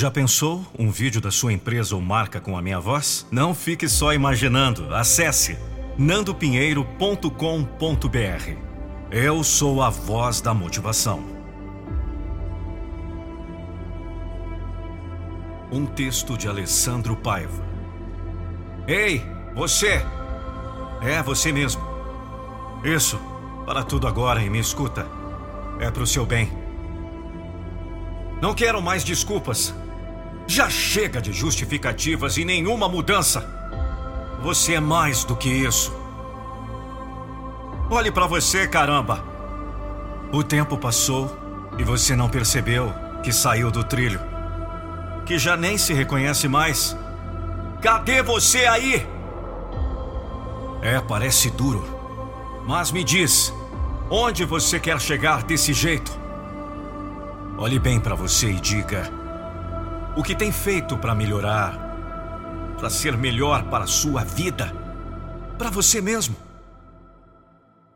Já pensou um vídeo da sua empresa ou marca com a minha voz? Não fique só imaginando. Acesse nandopinheiro.com.br. Eu sou a voz da motivação. Um texto de Alessandro Paiva. Ei, você! É você mesmo. Isso, para tudo agora e me escuta. É pro seu bem. Não quero mais desculpas. Já chega de justificativas e nenhuma mudança. Você é mais do que isso. Olhe para você, caramba. O tempo passou e você não percebeu que saiu do trilho. Que já nem se reconhece mais. Cadê você aí? É, parece duro. Mas me diz, onde você quer chegar desse jeito? Olhe bem para você e diga: o que tem feito para melhorar, para ser melhor para a sua vida, para você mesmo?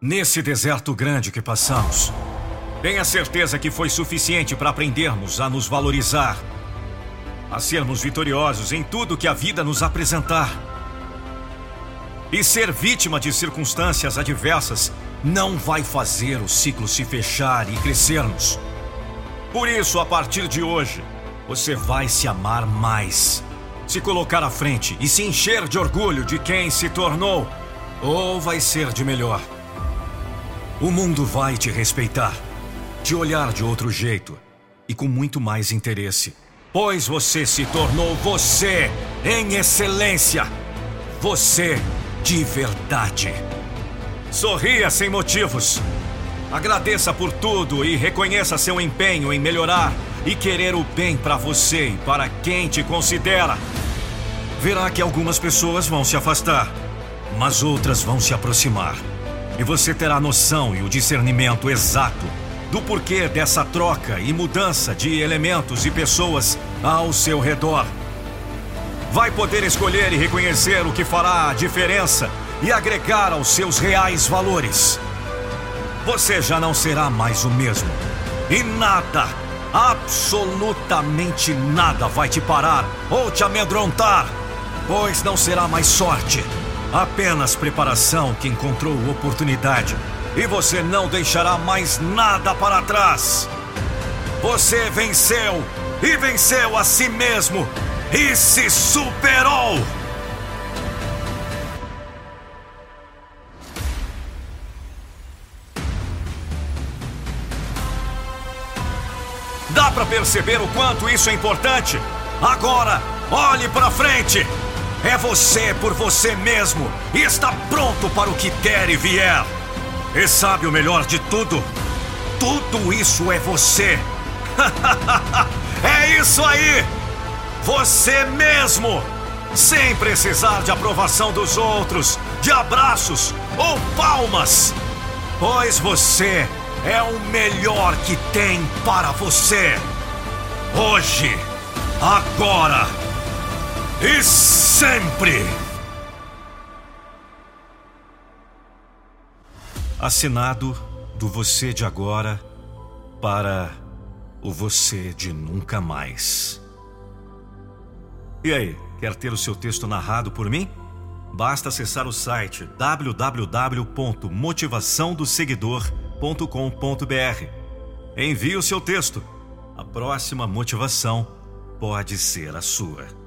Nesse deserto grande que passamos, tenha certeza que foi suficiente para aprendermos a nos valorizar, a sermos vitoriosos em tudo que a vida nos apresentar. E ser vítima de circunstâncias adversas não vai fazer o ciclo se fechar e crescermos. Por isso, a partir de hoje, você vai se amar mais, se colocar à frente e se encher de orgulho de quem se tornou, ou vai ser de melhor. O mundo vai te respeitar, te olhar de outro jeito e com muito mais interesse, pois você se tornou você em excelência. Você de verdade. Sorria sem motivos. Agradeça por tudo e reconheça seu empenho em melhorar e querer o bem para você e para quem te considera. Verá que algumas pessoas vão se afastar, mas outras vão se aproximar. E você terá noção e o discernimento exato do porquê dessa troca e mudança de elementos e pessoas ao seu redor. Vai poder escolher e reconhecer o que fará a diferença e agregar aos seus reais valores você já não será mais o mesmo. E nada, absolutamente nada vai te parar ou te amedrontar, pois não será mais sorte, apenas preparação que encontrou oportunidade. E você não deixará mais nada para trás. Você venceu e venceu a si mesmo e se superou. Dá para perceber o quanto isso é importante? Agora, olhe para frente. É você por você mesmo e está pronto para o que der e vier. E sabe o melhor de tudo? Tudo isso é você. é isso aí! Você mesmo! Sem precisar de aprovação dos outros, de abraços ou palmas. Pois você é o melhor que tem para você. Hoje, agora e sempre. Assinado do você de agora para o você de nunca mais. E aí, quer ter o seu texto narrado por mim? Basta acessar o site www.motivaçãodoseguidor.com motivação.com.br. Envie o seu texto. A próxima motivação pode ser a sua.